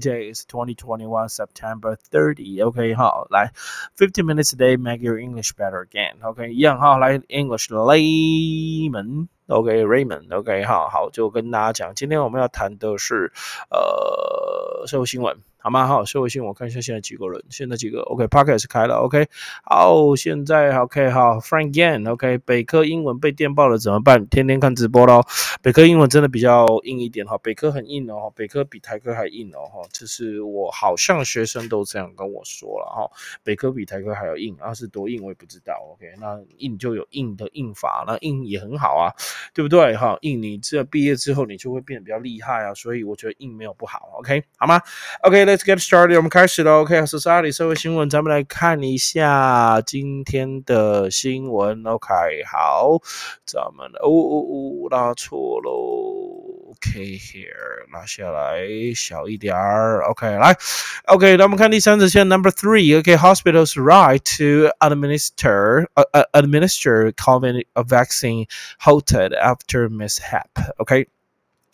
Today is 2021 September 30. OK，好，来，fifteen minutes a day make your English better again. OK，一样哈，来 English layman. OK Raymond. OK，好好，就跟大家讲，今天我们要谈的是呃社会新闻。 好吗？好，社会性我看一下现在几个人，现在几个 OK，Pocket 是开了 OK，好，现在 OK 好，Frank Yan OK，北科英文被电爆了怎么办？天天看直播喽。北科英文真的比较硬一点哈，北科很硬哦，北科比台科还硬哦哈，这是我好像学生都这样跟我说了哈，北科比台科还要硬，啊是多硬我也不知道 OK，那硬就有硬的硬法，那硬也很好啊，对不对哈？硬你这毕业之后你就会变得比较厉害啊，所以我觉得硬没有不好 OK 好吗？OK。Let's get started，我们开始了。OK，Society 社会新闻，咱们来看一下今天的新闻。OK，好，咱们哦哦哦，拉错喽。OK，here 拉下来小一点儿。OK，来，OK，那我们看第三则新闻，Number three。OK，hospitals right to administer uh, administer COVID vaccine halted after mishap。OK。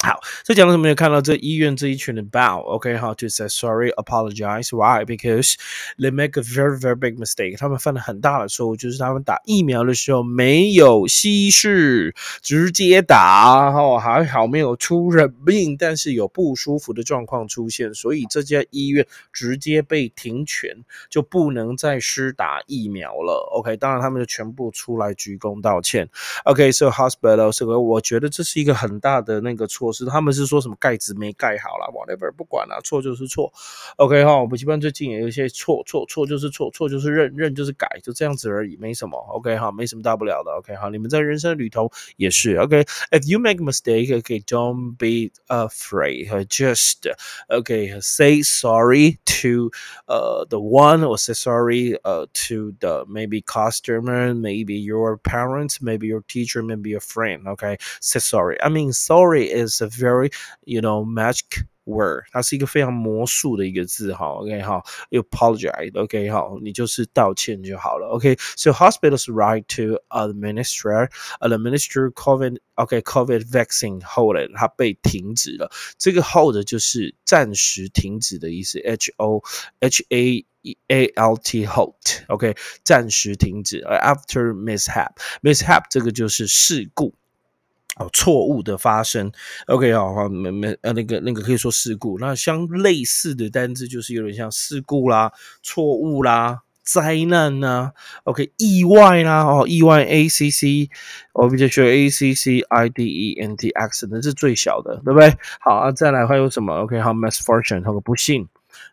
好，这讲的什么？有看到这医院这一群人 bow。OK，好，to say sorry, apologize. Why? Because they make a very, very big mistake. 他们犯了很大的错误，就是他们打疫苗的时候没有稀释，直接打。哦，还好没有出人命，但是有不舒服的状况出现，所以这家医院直接被停权，就不能再施打疫苗了。OK，当然他们就全部出来鞠躬道歉。OK，so hospital 这个，我觉得这是一个很大的那个错。我是他们是说什么盖子没盖好了，whatever 不管了，错就是错，OK 哈，补习班最近也有一些错错错就是错错就是认认就是改，就这样子而已，没什么，OK 哈，没什么大不了的，OK 哈，你们在人生旅途也是，OK，if you make a mistake，OK，don't be afraid，just OK，say sorry to uh the one or say sorry uh to the maybe customer, maybe your parents, maybe your teacher, maybe your friend, OK, say sorry. I mean sorry is a very you know magic word，它是一个非常魔术的一个字哈，OK 哈，apologize，OK 哈，你就是道歉就好了，OK，so hospitals right to administer administer COVID OK COVID vaccine hold 它被停止了，这个 hold 就是暂时停止的意思，H O H A A L T hold，OK 暂时停止，after mishap mishap 这个就是事故。 哦，错误的发生，OK，好，好，没没呃，那个那个可以说事故，那相类似的单字就是有点像事故啦、错误啦、灾难呐，OK，意外啦，哦，意外，A C C，我比较学 A C C I D E N T accident 是最小的，对不对？好啊，再来还有什么？OK，好，misfortune，还有个不幸。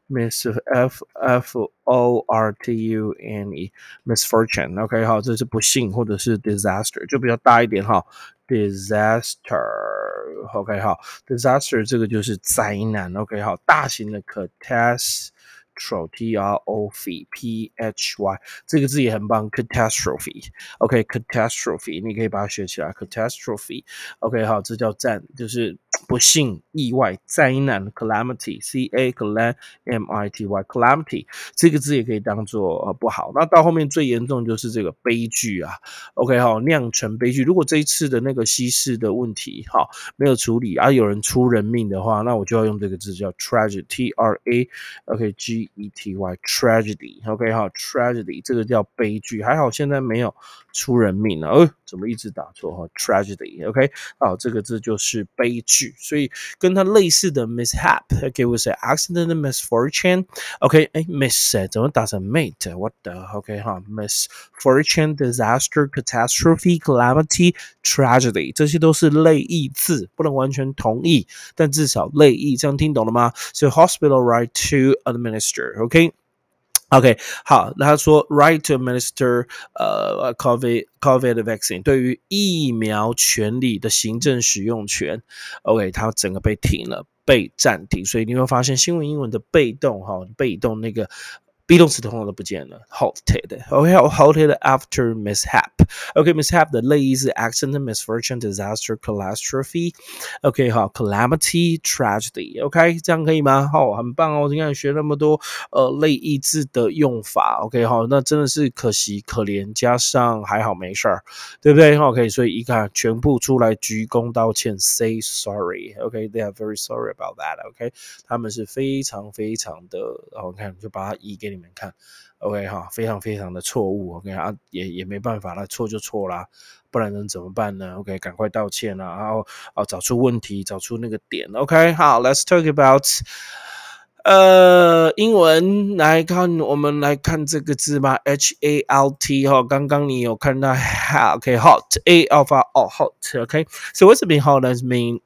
Miss F F O R T U N E misfortune，OK，好，这是不幸或者是 disaster，就比较大一点哈，disaster，OK，好，disaster 这个就是灾难，OK，好，大型的 catastrophe，T-R-O-P-H-Y，这个字也很棒，catastrophe，OK，catastrophe，你可以把它学起来，catastrophe，OK，好，这叫战，就是不幸、意外、灾难，calamity，C A C A M I T Y，calamity 这个字也可以当做呃不好。那到后面最严重就是这个悲剧啊，OK，哈，酿成悲剧。如果这一次的那个稀释的问题，哈没有处理，而有人出人命的话，那我就要用这个字叫 tragedy，T R A，OK G。E T Y tragedy，OK 哈，tragedy 这个叫悲剧，还好现在没有出人命了，呃，怎么一直打错哈？tragedy，OK，好，这个字就是悲剧，所以跟它类似的 mishap，OK，我是 accident misfortune，OK，哎，miss 怎么打成 mate？What the？OK 哈，misfortune disaster catastrophe calamity tragedy，这些都是类义字，不能完全同义，但至少类义，这样听懂了吗？So hospital right to administer OK。好，那他说 right to Minister 呃 COVID COVID vaccine 对于疫苗权利的行政使用权，OK，它整个被停了，被暂停，所以你会发现新闻英文的被动哈，被动那个 be 动词通常都不见了，halted。OK，halted after mishap。OK，mishap 的类意是 accident、misfortune、disaster、catastrophe。OK，好，calamity、tragedy。OK，这样可以吗？好，很棒哦！今天学那么多呃类意字的用法。OK，好，那真的是可惜可怜，加上还好没事儿，对不对？OK，所以一看全部出来鞠躬道歉，say sorry。OK，they are very sorry about that。OK，他们是非常非常的，然后看就把它移给 你。们看，OK 哈，非常非常的错误，OK 啊，也也没办法了，错就错啦，不然能怎么办呢？OK，赶快道歉啦，然后啊，找出问题，找出那个点，OK，好，Let's talk about，呃，英文来看，我们来看这个字吧，H A L T 哈，刚刚你有看到，OK，hot，A alpha oh hot，OK，so what's it mean hot does mean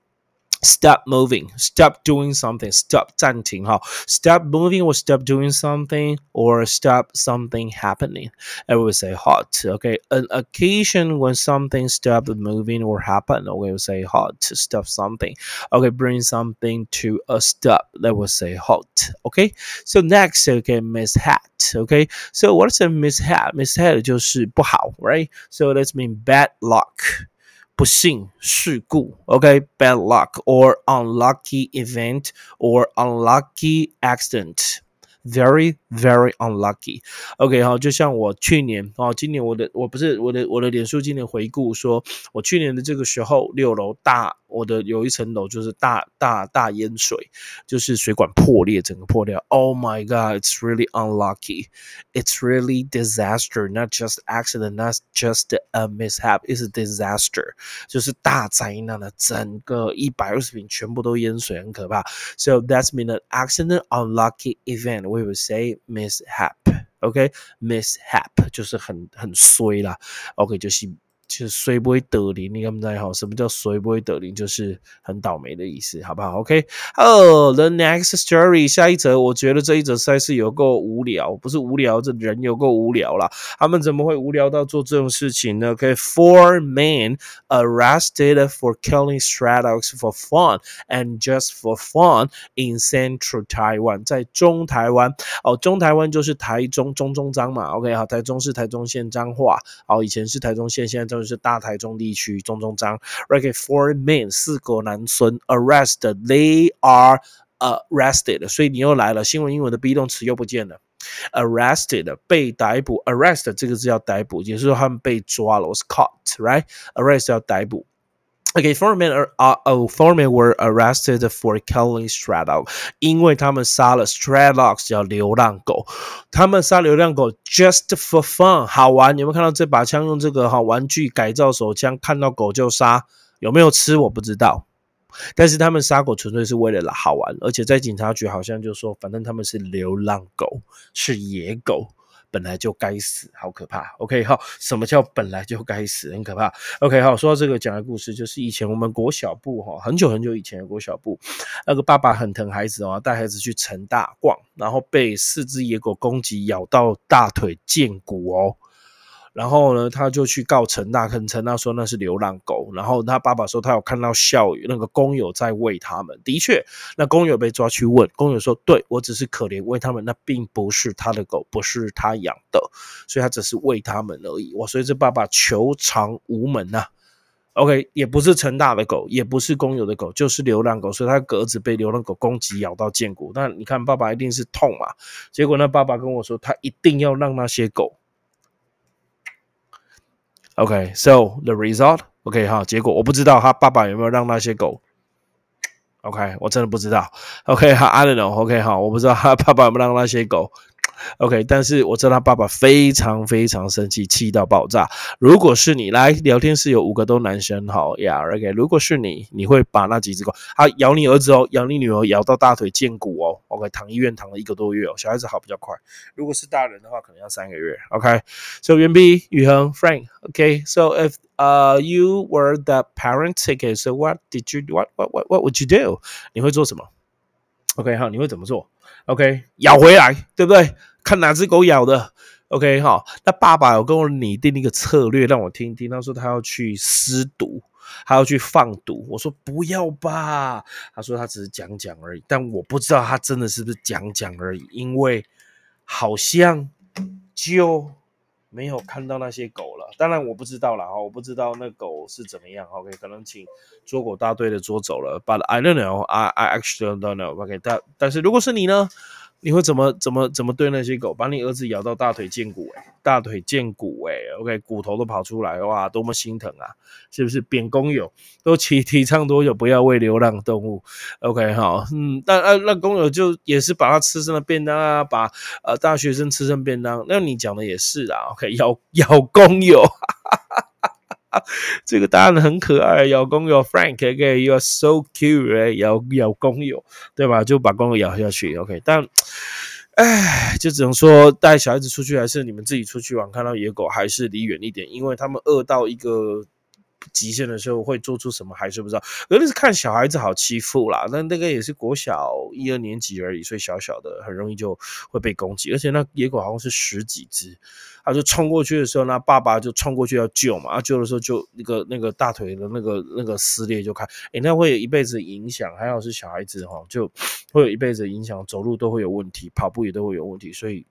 stop moving, stop doing something, stop 暂停哈，stop moving or stop doing something or stop something happening. I would say hot. Okay, an occasion when something stop moving or happen. We would say hot. Stop something. Okay, bring something to a stop. That would say hot. Okay, so next, okay, mishap. Okay, so what's a mishap? Mishap 就是不好，right? So let's mean bad luck. 不幸事故，OK，bad luck or unlucky event or unlucky accident。Very, very unlucky. OK，好，就像我去年哦，今年我的我不是我的我的脸书今年回顾说，我去年的这个时候六楼大， 我的有一层楼就是大大大淹水，就是水管破裂，整个破掉。Oh my God, it's really unlucky. It's really disaster, not just accident, not just a mishap. It's a disaster，就是大灾难的，整个一百二十平全部都淹水，很可怕。So that's mean an accident, unlucky event. we will say mishap。OK，mishap 就是很很衰啦。OK，就是 就是衰不会得灵，你看不知好？什么叫衰不会得灵？就是很倒霉的意思，好不好？OK，哦，the next story，下一则，我觉得这一则赛事有够无聊，不是无聊，这人有够无聊啦。他们怎么会无聊到做这种事情呢？OK，four men arrested for killing stray dogs for fun and just for fun in central Taiwan，在中台湾哦，中台湾就是台中中中彰嘛。OK，好，台中是台中县彰化，哦，以前是台中县，现在。就是大台中地区中中章。Okay, four men 四国男孙 arrested. They are arrested. 所以你又来了，新闻英文的 be 动词又不见了。Arrested 被逮捕，arrest 这个字要逮捕，也就是说他们被抓了，was caught, right? Arrest 要逮捕。Okay, four men are uh, oh, four men were arrested for killing stray dog，因为他们杀了 stray dogs 叫流浪狗，他们杀流浪狗 just for fun 好玩。有没有看到这把枪用这个哈玩具改造手枪，看到狗就杀？有没有吃我不知道，但是他们杀狗纯粹是为了好玩，而且在警察局好像就说，反正他们是流浪狗，是野狗。本来就该死，好可怕。OK，好，什么叫本来就该死？很可怕。OK，好，说到这个讲的故事，就是以前我们国小部哈，很久很久以前的国小部，那个爸爸很疼孩子哦，带孩子去城大逛，然后被四只野狗攻击，咬到大腿见骨哦。然后呢，他就去告陈大，跟陈大说那是流浪狗。然后他爸爸说他有看到校那个工友在喂他们。的确，那工友被抓去问，工友说：“对我只是可怜喂他们，那并不是他的狗，不是他养的，所以他只是喂他们而已。”我所以这爸爸求偿无门呐。OK，也不是陈大的狗，也不是工友的狗，就是流浪狗。所以他儿子被流浪狗攻击，咬到剑骨。那你看，爸爸一定是痛嘛？结果那爸爸跟我说，他一定要让那些狗。OK, so the result，OK，好，结果我不知道他爸爸有没有让那些狗，OK，我真的不知道 OK，好，I don't know，OK，好，我不知道他爸爸有没有让那些狗。OK，但是我知道他爸爸非常非常生气，气到爆炸。如果是你来聊天室有五个都男生，好呀，OK。如果是你，你会把那几只狗，他咬你儿子哦，咬你女儿，咬到大腿见骨哦，OK，躺医院躺了一个多月哦。小孩子好比较快，如果是大人的话，可能要三个月。OK，So 袁碧、宇恒、Frank，OK，So if uh you were the parent，OK，So what did you，what what what what would you do？你会做什么？OK，好，你会怎么做？OK，咬回来，对不对？看哪只狗咬的。OK，好，那爸爸有跟我拟定一个策略，让我听听。他说他要去施毒，他要去放毒。我说不要吧。他说他只是讲讲而已，但我不知道他真的是不是讲讲而已，因为好像就没有看到那些狗了。当然我不知道了哈，我不知道那狗是怎么样。OK，可能请捉狗大队的捉走了。But I don't know. I I actually don't know. OK，但但是如果是你呢？你会怎么怎么怎么对那些狗？把你儿子咬到大腿见骨哎，大腿见骨哎，OK，骨头都跑出来哇，多么心疼啊！是不是？扁公友都提提倡多久不要喂流浪动物？OK 哈，嗯，但那那公友就也是把它吃成了便当啊，把呃大学生吃成便当。那你讲的也是啊，OK，咬咬公友。这个答案很可爱，咬公友 Frank，OK，You are so cute，咬咬公友，对吧？就把公友咬下去，OK。但，哎，就只能说带小孩子出去，还是你们自己出去玩，看到野狗还是离远一点，因为他们饿到一个。极限的时候会做出什么还是不知道，有的是看小孩子好欺负啦，那那个也是国小一二年级而已，所以小小的很容易就会被攻击，而且那野狗好像是十几只，他就冲过去的时候，那爸爸就冲过去要救嘛，救的时候就那个那个大腿的那个那个撕裂就开，哎，那会有一辈子影响，还好是小孩子哈，就会有一辈子影响，走路都会有问题，跑步也都会有问题，所以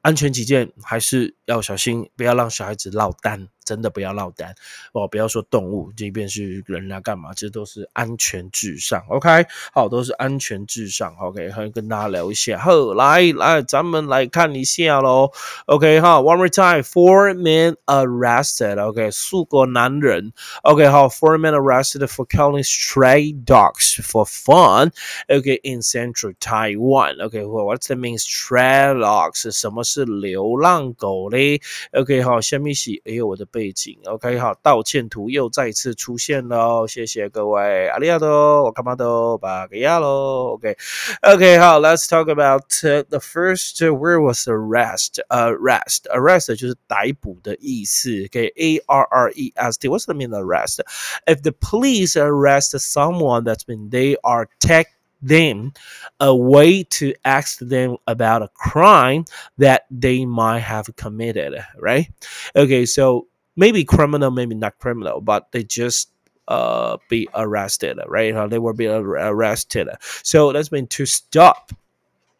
安全起见还是要小心，不要让小孩子落单。真的不要落单哦！不要说动物，即便是人来干嘛，这都是安全至上。OK，好，都是安全至上。OK，还跟大家聊一下。好，来来，咱们来看一下喽。OK，哈，One more time，Four men arrested。OK，数个男人。OK，好，Four men arrested for killing stray dogs for fun。OK，in central Taiwan。OK，what's the mean stray dogs？什么是流浪狗嘞？OK，好，下面是哎呦我的。背景，OK，好，道歉图又再次出现了，谢谢各位，阿里亚多，我干嘛都巴个亚喽，OK，OK，好，Let's talk about the first word was arrest，arrest，arrest 就是逮捕的意思，OK，A R R E S T，What's the meaning of arrest？If the police arrest someone, that's mean they are take them a way to ask them about a crime that they might have committed, right? Okay, so maybe criminal, maybe not criminal, but they just uh be arrested, right? They will be arrested. So that's mean to stop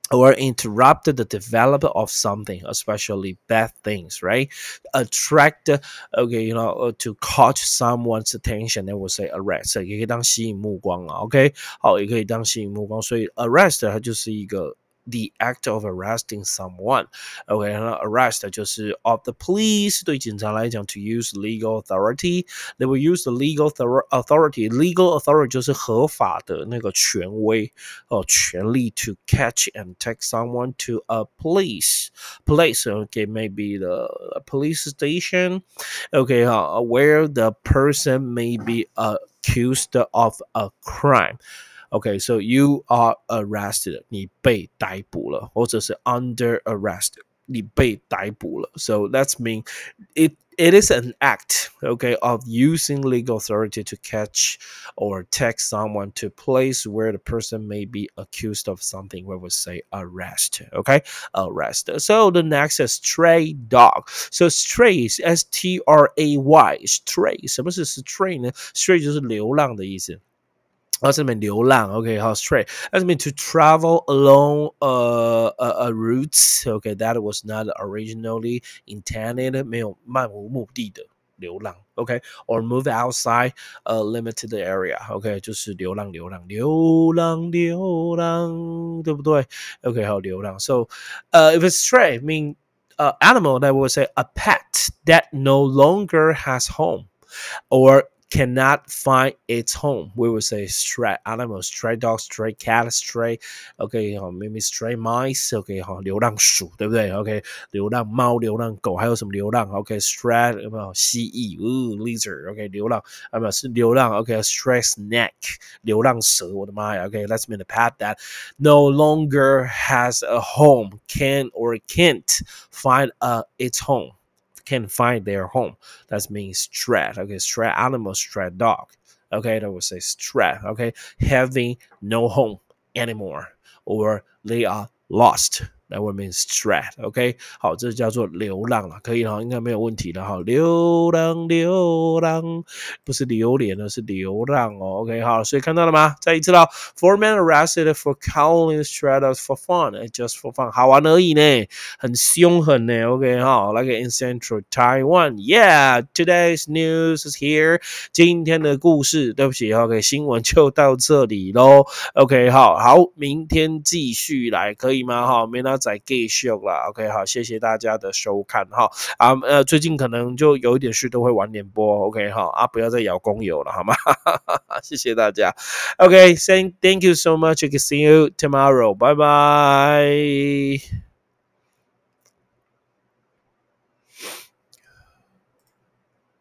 or interrupt the development of something, especially bad things, right? Attract, okay, you know, uh, to catch someone's attention, they will say arrest，也可以当吸引目光啊，OK，好，也可以当吸引目光，所以 arrest 它就是一个 the act of arresting someone. OK，那 arrest 就是 of the police 对警察来讲 to use legal authority. They will use the legal authority. Legal authority 就是合法的那个权威哦，权利 to catch and take someone to a police place. Okay, maybe the police station. Okay, uh, where the person may be accused of a crime. Okay, so you are arrested，你被逮捕了，或者是 under arrest，你被逮捕了。So that's mean it it is an act, okay, of using legal authority to catch or take someone to place where the person may be accused of something. We would say arrest, okay, arrest. So the next is stray dog. So stray is S T R A Y, stray. 什么是 stray 呢？stray 就是流浪的意思。 That's mean 流浪，OK，好，stray。That's mean to travel along a a, a route. Okay, that was not originally intended. 没有漫无目的的流浪，OK, or move outside a limited area. OK，就是流浪，流浪，流浪，流浪，对不对？OK，好，流浪。So, uh, if it's stray, mean uh, animal that would say a pet that no longer has home, or cannot find its home. We would say stray animal, stray dog, stray cat, stray OK 好，maybe stray mice OK 好，流浪鼠对不对？OK 流浪猫、流浪狗，还有什么流浪？OK stray 有没有蜥蜴？哦，lizard OK 流浪啊不是流浪 OK stray snake 流浪蛇，我的妈呀！OK let's mean the pet that no longer has a home can or can't find a its home Can find their home. That means stray. Okay, stray animal, stray dog. Okay, that would say stray. Okay, having no home anymore, or they are lost. That word means stray，OK，、好，这叫做流浪了，可以哈，应该没有问题的哈。流浪，流浪，不是榴莲呢，是流浪哦，OK，好，所以看到了吗？再一次喽，Four men arrested for calling straddles for fun，just for fun，好玩而已呢，很凶狠呢，OK，哈，like in central Taiwan，Yeah，today's news is here，今天的故事，对不起，OK，新闻就到这里喽，OK，好好，明天继续来，可以吗？哈，明天再继续了，OK，好，谢谢大家的收看，哈，啊，呃，最近可能就有一点事都会晚点播，OK，好，啊，不要再咬工友了，好吗？谢谢大家，OK，thank thank you so much，I can see you tomorrow，拜拜。